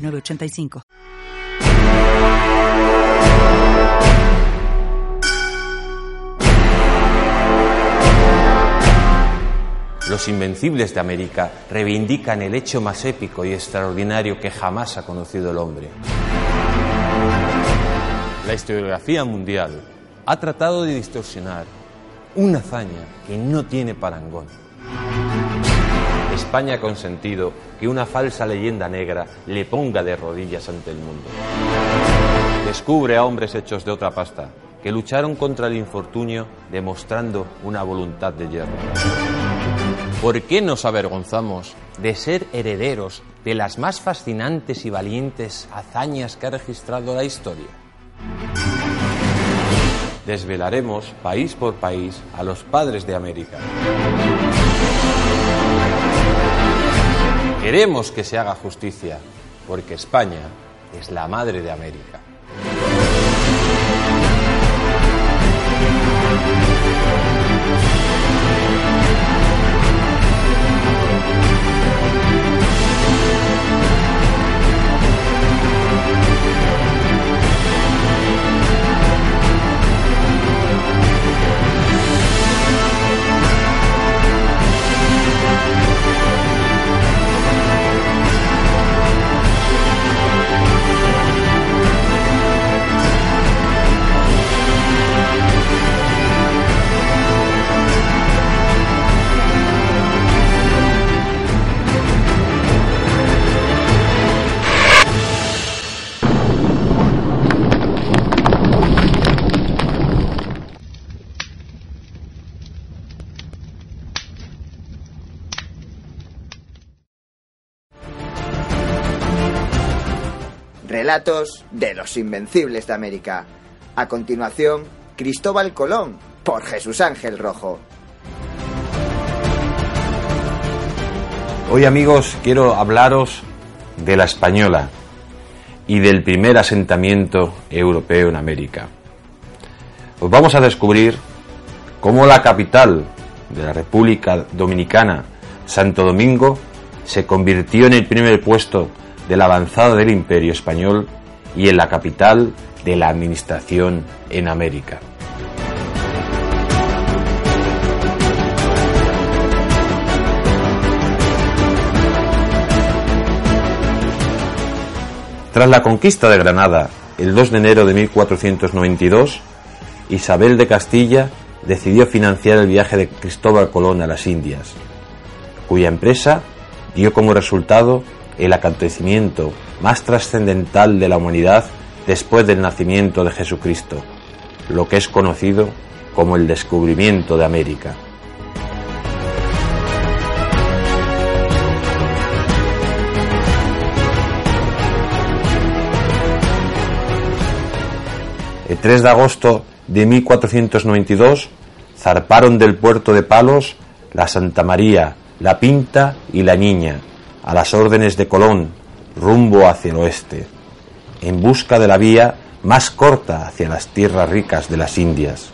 906985. Los invencibles de América reivindican el hecho más épico y extraordinario que jamás ha conocido el hombre. La historiografía mundial ha tratado de distorsionar una hazaña que no tiene parangón. España ha consentido que una falsa leyenda negra le ponga de rodillas ante el mundo. Descubre a hombres hechos de otra pasta que lucharon contra el infortunio demostrando una voluntad de hierro. ¿Por qué nos avergonzamos de ser herederos de las más fascinantes y valientes hazañas que ha registrado la historia? Desvelaremos país por país a los padres de América. Queremos que se haga justicia, porque España es la madre de América. De los Invencibles de América. A continuación, Cristóbal Colón, por Jesús Ángel Rojo. Hoy amigos quiero hablaros de la Española y del primer asentamiento europeo en América. Os vamos a descubrir cómo la capital de la República Dominicana, Santo Domingo, se convirtió en el primer puesto de la avanzada del Imperio Español y en la capital de la administración en América. Tras la conquista de Granada el 2 de enero de 1492, Isabel de Castilla decidió financiar el viaje de Cristóbal Colón a las Indias, cuya empresa dio como resultado el acontecimiento más trascendental de la humanidad después del nacimiento de Jesucristo, lo que es conocido como el descubrimiento de América. El 3 de agosto de 1492 zarparon del puerto de Palos la Santa María, la Pinta y la Niña, a las órdenes de Colón, rumbo hacia el oeste, en busca de la vía más corta hacia las tierras ricas de las Indias.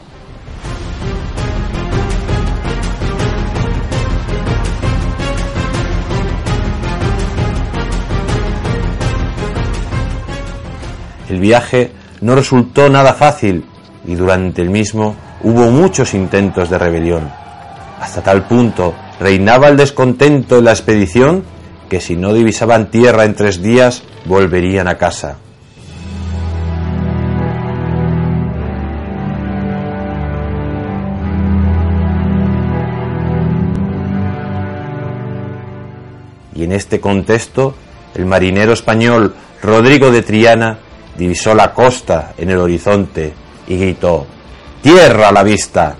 El viaje no resultó nada fácil y durante el mismo hubo muchos intentos de rebelión. Hasta tal punto reinaba el descontento en la expedición que si no divisaban tierra en tres días volverían a casa. Y en este contexto, el marinero español Rodrigo de Triana divisó la costa en el horizonte y gritó, ¡Tierra a la vista!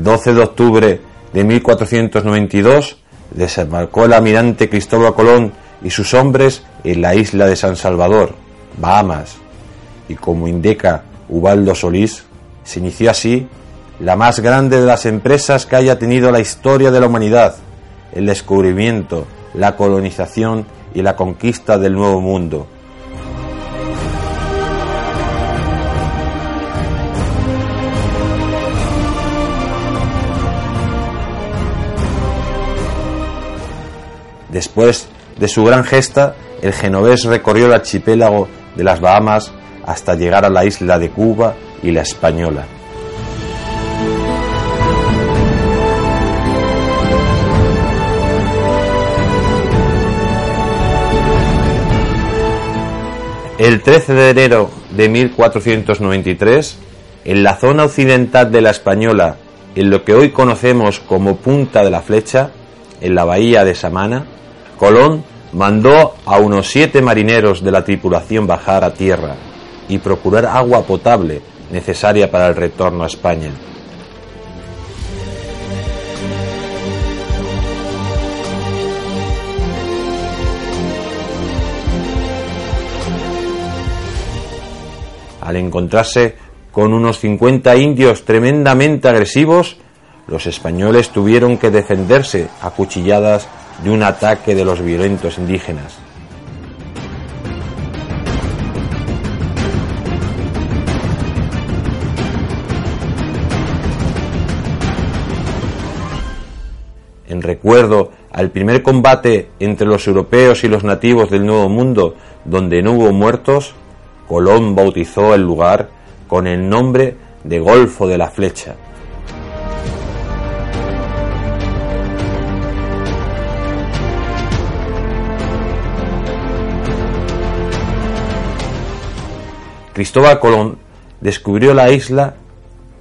El 12 de octubre de 1492 desembarcó el almirante Cristóbal Colón y sus hombres en la isla de San Salvador, Bahamas, y como indica Ubaldo Solís, se inició así la más grande de las empresas que haya tenido la historia de la humanidad, el descubrimiento, la colonización y la conquista del Nuevo Mundo. Después de su gran gesta, el genovés recorrió el archipiélago de las Bahamas hasta llegar a la isla de Cuba y la Española. El 13 de enero de 1493, en la zona occidental de la Española, en lo que hoy conocemos como Punta de la Flecha, en la bahía de Samana, Colón mandó a unos siete marineros de la tripulación bajar a tierra y procurar agua potable necesaria para el retorno a España. Al encontrarse con unos 50 indios tremendamente agresivos, los españoles tuvieron que defenderse a cuchilladas de un ataque de los violentos indígenas. En recuerdo al primer combate entre los europeos y los nativos del Nuevo Mundo, donde no hubo muertos, Colón bautizó el lugar con el nombre de Golfo de la Flecha. Cristóbal Colón descubrió la isla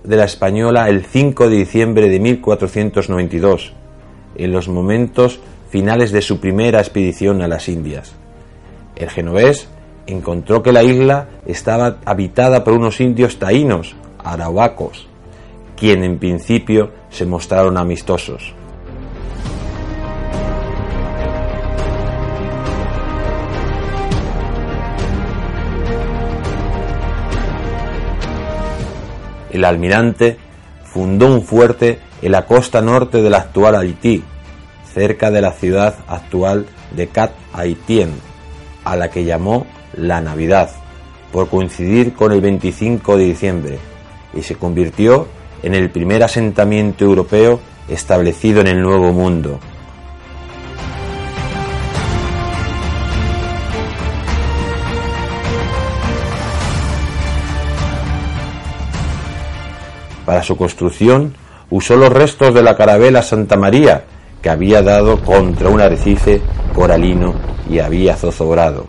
de la Española el 5 de diciembre de 1492, en los momentos finales de su primera expedición a las Indias. El genovés encontró que la isla estaba habitada por unos indios taínos, arauacos, quien en principio se mostraron amistosos. El almirante fundó un fuerte en la costa norte del actual Haití, cerca de la ciudad actual de Cat Haitien, a la que llamó la Navidad, por coincidir con el 25 de diciembre, y se convirtió en el primer asentamiento europeo establecido en el Nuevo Mundo. Para su construcción usó los restos de la carabela Santa María, que había dado contra un arrecife coralino y había zozobrado.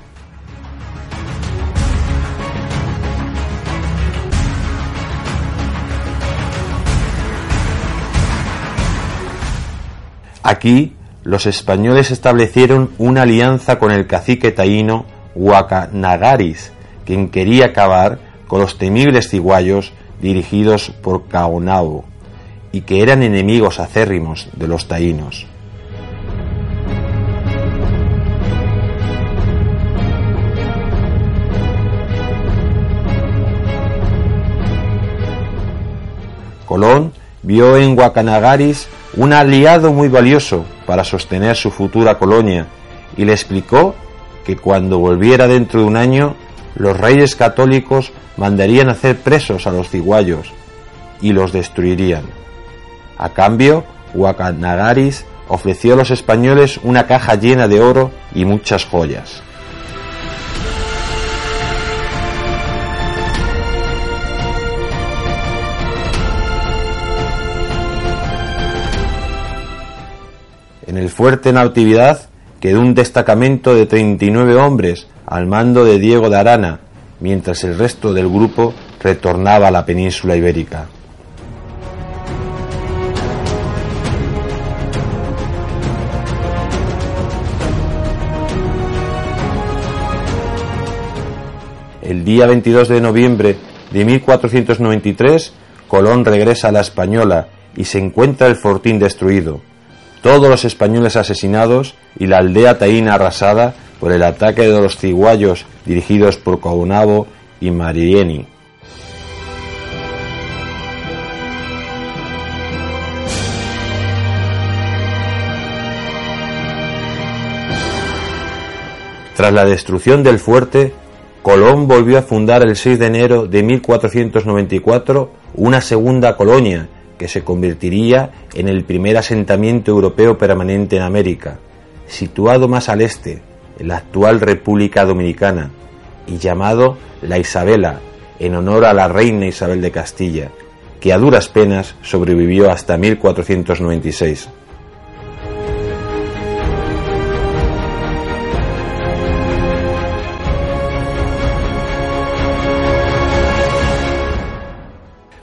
Aquí los españoles establecieron una alianza con el cacique taíno Huacanagaris, quien quería acabar con los temibles ciguayos dirigidos por Caonao y que eran enemigos acérrimos de los taínos. Colón vio en Huacanagaris un aliado muy valioso para sostener su futura colonia y le explicó que cuando volviera dentro de un año los reyes católicos mandarían hacer presos a los ciguayos y los destruirían. A cambio, Huacanagaris ofreció a los españoles una caja llena de oro y muchas joyas. En el fuerte Natividad quedó un destacamento de 39 hombres al mando de Diego de Arana, mientras el resto del grupo retornaba a la península ibérica. El día 22 de noviembre de 1493, Colón regresa a la Española y se encuentra el fortín destruido, todos los españoles asesinados y la aldea taína arrasada por el ataque de los ciguayos dirigidos por Caunabo y Marieni. Tras la destrucción del fuerte, Colón volvió a fundar el 6 de enero de 1494 una segunda colonia que se convertiría en el primer asentamiento europeo permanente en América, situado más al este, la actual República Dominicana, y llamado La Isabela, en honor a la reina Isabel de Castilla, que a duras penas sobrevivió hasta 1496.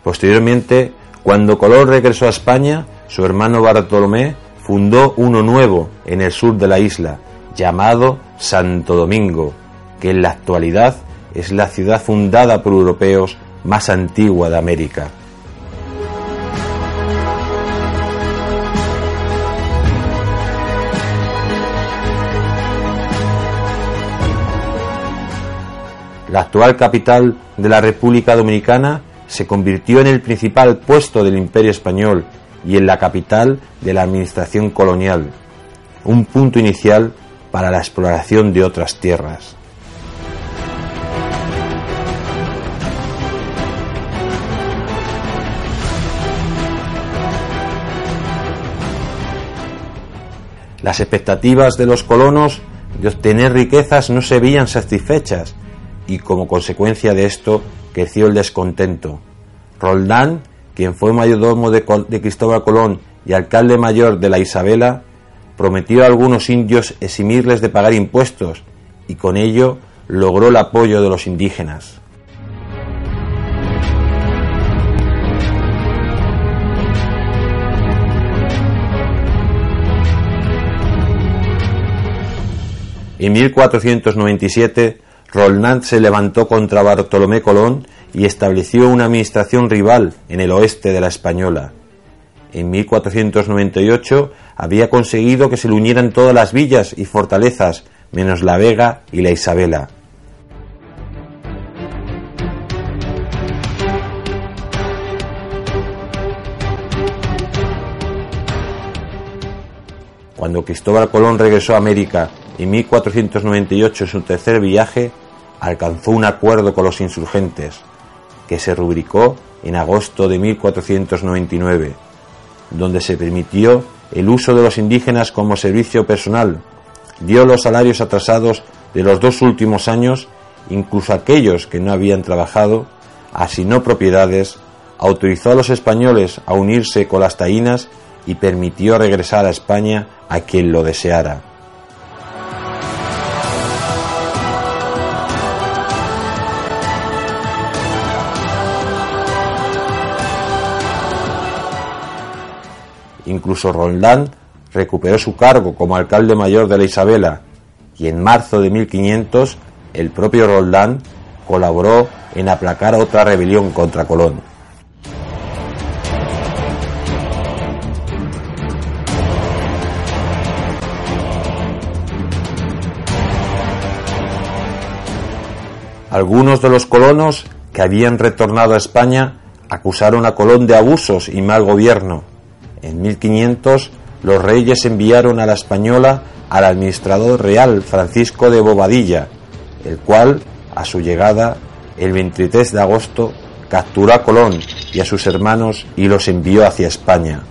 Posteriormente, cuando Colón regresó a España, su hermano Bartolomé fundó uno nuevo en el sur de la isla, llamado Santo Domingo, que en la actualidad es la ciudad fundada por europeos más antigua de América. La actual capital de la República Dominicana se convirtió en el principal puesto del Imperio Español y en la capital de la administración colonial, un punto inicial para la exploración de otras tierras. Las expectativas de los colonos de obtener riquezas no se veían satisfechas y como consecuencia de esto creció el descontento. Roldán, quien fue mayordomo de, Cristóbal Colón y alcalde mayor de la Isabela, prometió a algunos indios eximirles de pagar impuestos y con ello logró el apoyo de los indígenas. En 1497 Roland se levantó contra Bartolomé Colón y estableció una administración rival en el oeste de la Española. En 1498 había conseguido que se le unieran todas las villas y fortalezas, menos la Vega y la Isabela. Cuando Cristóbal Colón regresó a América en 1498 en su tercer viaje, alcanzó un acuerdo con los insurgentes, que se rubricó en agosto de 1499, donde se permitió el uso de los indígenas como servicio personal, dio los salarios atrasados de los dos últimos años, incluso aquellos que no habían trabajado, asignó propiedades, autorizó a los españoles a unirse con las taínas y permitió regresar a España a quien lo deseara. Incluso Roldán recuperó su cargo como alcalde mayor de la Isabela y en marzo de 1500 el propio Roldán colaboró en aplacar otra rebelión contra Colón. Algunos de los colonos que habían retornado a España acusaron a Colón de abusos y mal gobierno en 1500 los reyes enviaron a la española al administrador real Francisco de Bobadilla, el cual, a su llegada, el 23 de agosto, capturó a Colón y a sus hermanos y los envió hacia España.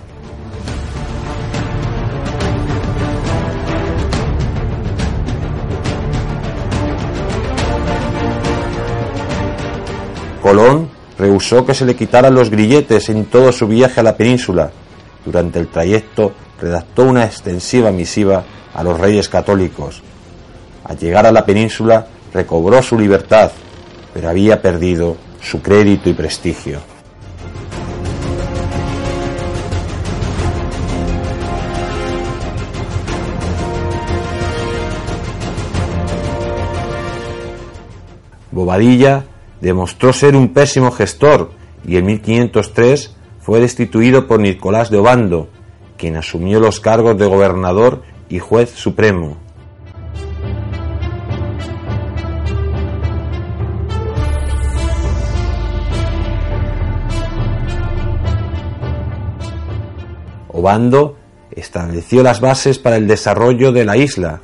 Colón rehusó que se le quitaran los grilletes en todo su viaje a la península durante el trayecto redactó una extensiva misiva a los reyes católicos. Al llegar a la península recobró su libertad, pero había perdido su crédito y prestigio. Bobadilla demostró ser un pésimo gestor y en 1503 fue destituido por Nicolás de Obando, quien asumió los cargos de gobernador y juez supremo. Obando estableció las bases para el desarrollo de la isla.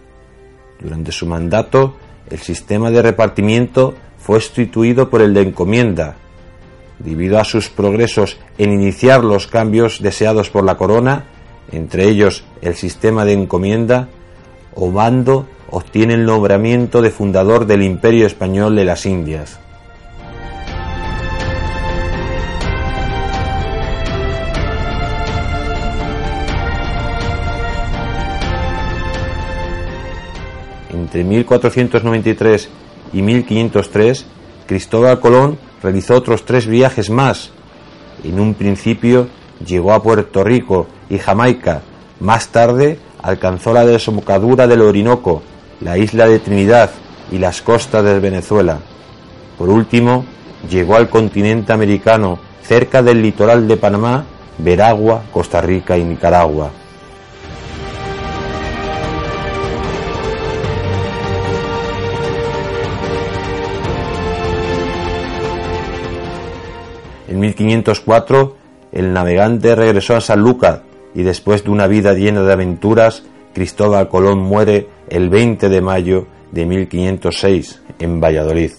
Durante su mandato, el sistema de repartimiento fue sustituido por el de encomienda. Debido a sus progresos en iniciar los cambios deseados por la corona, entre ellos el sistema de encomienda, Obando obtiene el nombramiento de fundador del Imperio Español de las Indias. Entre 1493 y 1503, Cristóbal Colón realizó otros tres viajes más. En un principio llegó a Puerto Rico y Jamaica. Más tarde alcanzó la desembocadura del Orinoco, la isla de Trinidad y las costas de Venezuela. Por último, llegó al continente americano, cerca del litoral de Panamá, Veragua, Costa Rica y Nicaragua. 1504, el navegante regresó a San Lucas y después de una vida llena de aventuras, Cristóbal Colón muere el 20 de mayo de 1506 en Valladolid.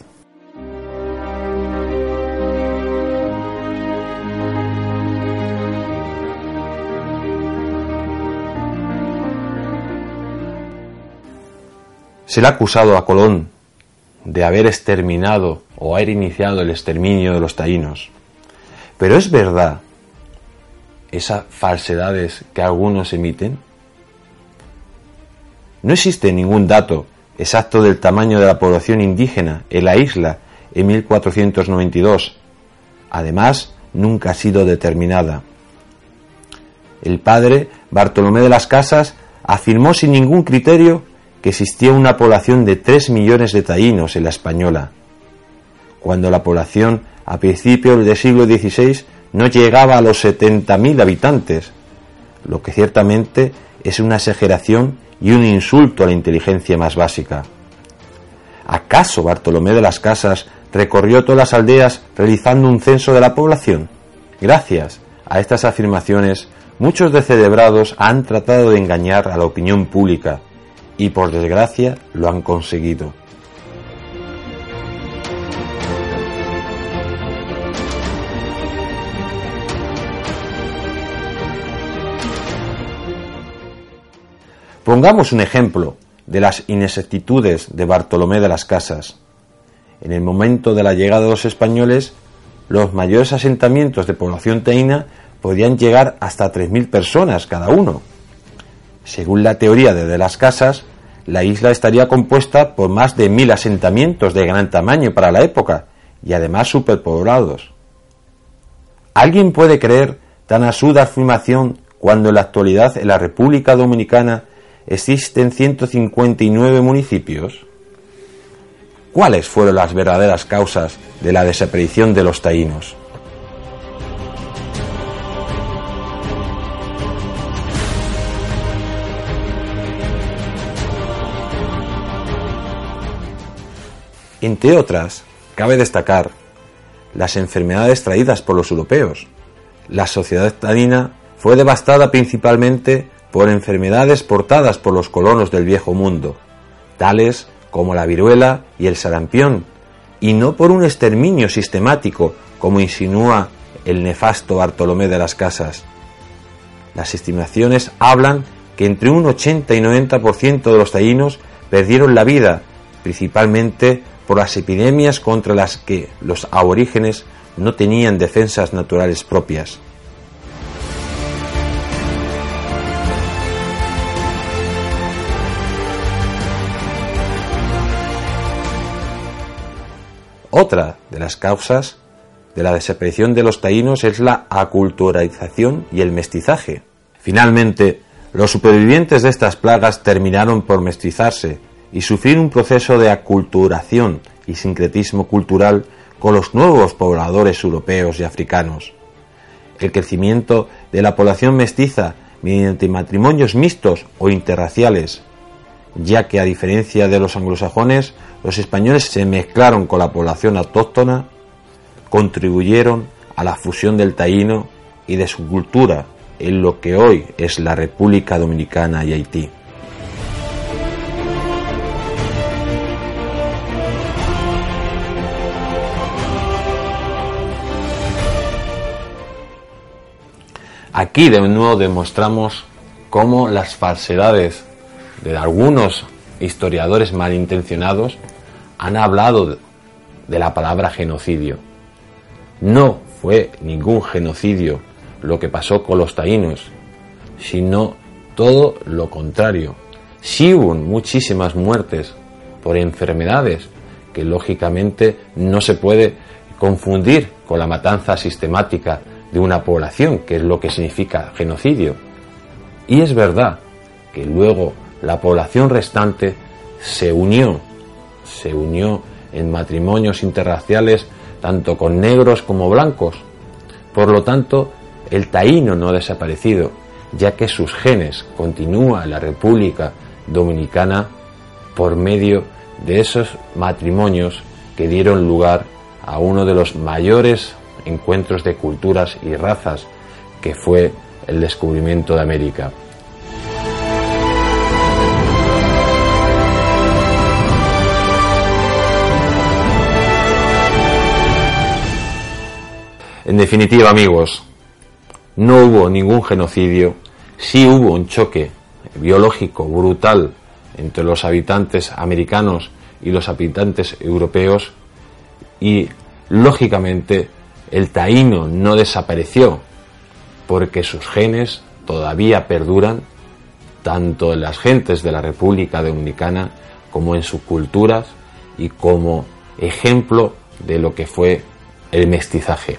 Se le ha acusado a Colón de haber exterminado o haber iniciado el exterminio de los taínos. Pero es verdad esas falsedades que algunos emiten. No existe ningún dato exacto del tamaño de la población indígena en la isla en 1492. Además, nunca ha sido determinada. El padre Bartolomé de las Casas afirmó sin ningún criterio que existía una población de 3 millones de taínos en la española, cuando la población a principios del siglo XVI no llegaba a los 70.000 habitantes, lo que ciertamente es una exageración y un insulto a la inteligencia más básica. ¿Acaso Bartolomé de las Casas recorrió todas las aldeas realizando un censo de la población? Gracias a estas afirmaciones, muchos celebrados han tratado de engañar a la opinión pública y por desgracia lo han conseguido. Pongamos un ejemplo de las inexactitudes de Bartolomé de las Casas. En el momento de la llegada de los españoles, los mayores asentamientos de población taína podían llegar hasta 3.000 personas cada uno. Según la teoría de, de las Casas, la isla estaría compuesta por más de mil asentamientos de gran tamaño para la época y además superpoblados. ¿Alguien puede creer tan asuda afirmación cuando en la actualidad en la República Dominicana existen 159 municipios. ¿Cuáles fueron las verdaderas causas de la desaparición de los taínos? Entre otras, cabe destacar las enfermedades traídas por los europeos. La sociedad taína fue devastada principalmente por enfermedades portadas por los colonos del viejo mundo, tales como la viruela y el sarampión, y no por un exterminio sistemático como insinúa el nefasto Bartolomé de las Casas. Las estimaciones hablan que entre un 80 y 90% de los taínos perdieron la vida, principalmente por las epidemias contra las que los aborígenes no tenían defensas naturales propias. Otra de las causas de la desaparición de los taínos es la aculturalización y el mestizaje. Finalmente, los supervivientes de estas plagas terminaron por mestizarse y sufrir un proceso de aculturación y sincretismo cultural con los nuevos pobladores europeos y africanos. el crecimiento de la población mestiza mediante matrimonios mixtos o interraciales, ya que a diferencia de los anglosajones, los españoles se mezclaron con la población autóctona, contribuyeron a la fusión del taíno y de su cultura en lo que hoy es la República Dominicana y Haití. Aquí de nuevo demostramos cómo las falsedades de algunos historiadores malintencionados han hablado de la palabra genocidio. No fue ningún genocidio lo que pasó con los taínos, sino todo lo contrario. Sí hubo muchísimas muertes por enfermedades que lógicamente no se puede confundir con la matanza sistemática de una población, que es lo que significa genocidio. Y es verdad que luego la población restante se unió, se unió en matrimonios interraciales tanto con negros como blancos. Por lo tanto, el taíno no ha desaparecido, ya que sus genes continúan en la República Dominicana por medio de esos matrimonios que dieron lugar a uno de los mayores encuentros de culturas y razas que fue el descubrimiento de América. En definitiva, amigos, no hubo ningún genocidio, sí hubo un choque biológico brutal entre los habitantes americanos y los habitantes europeos y, lógicamente, el taíno no desapareció porque sus genes todavía perduran tanto en las gentes de la República Dominicana como en sus culturas y como ejemplo de lo que fue el mestizaje.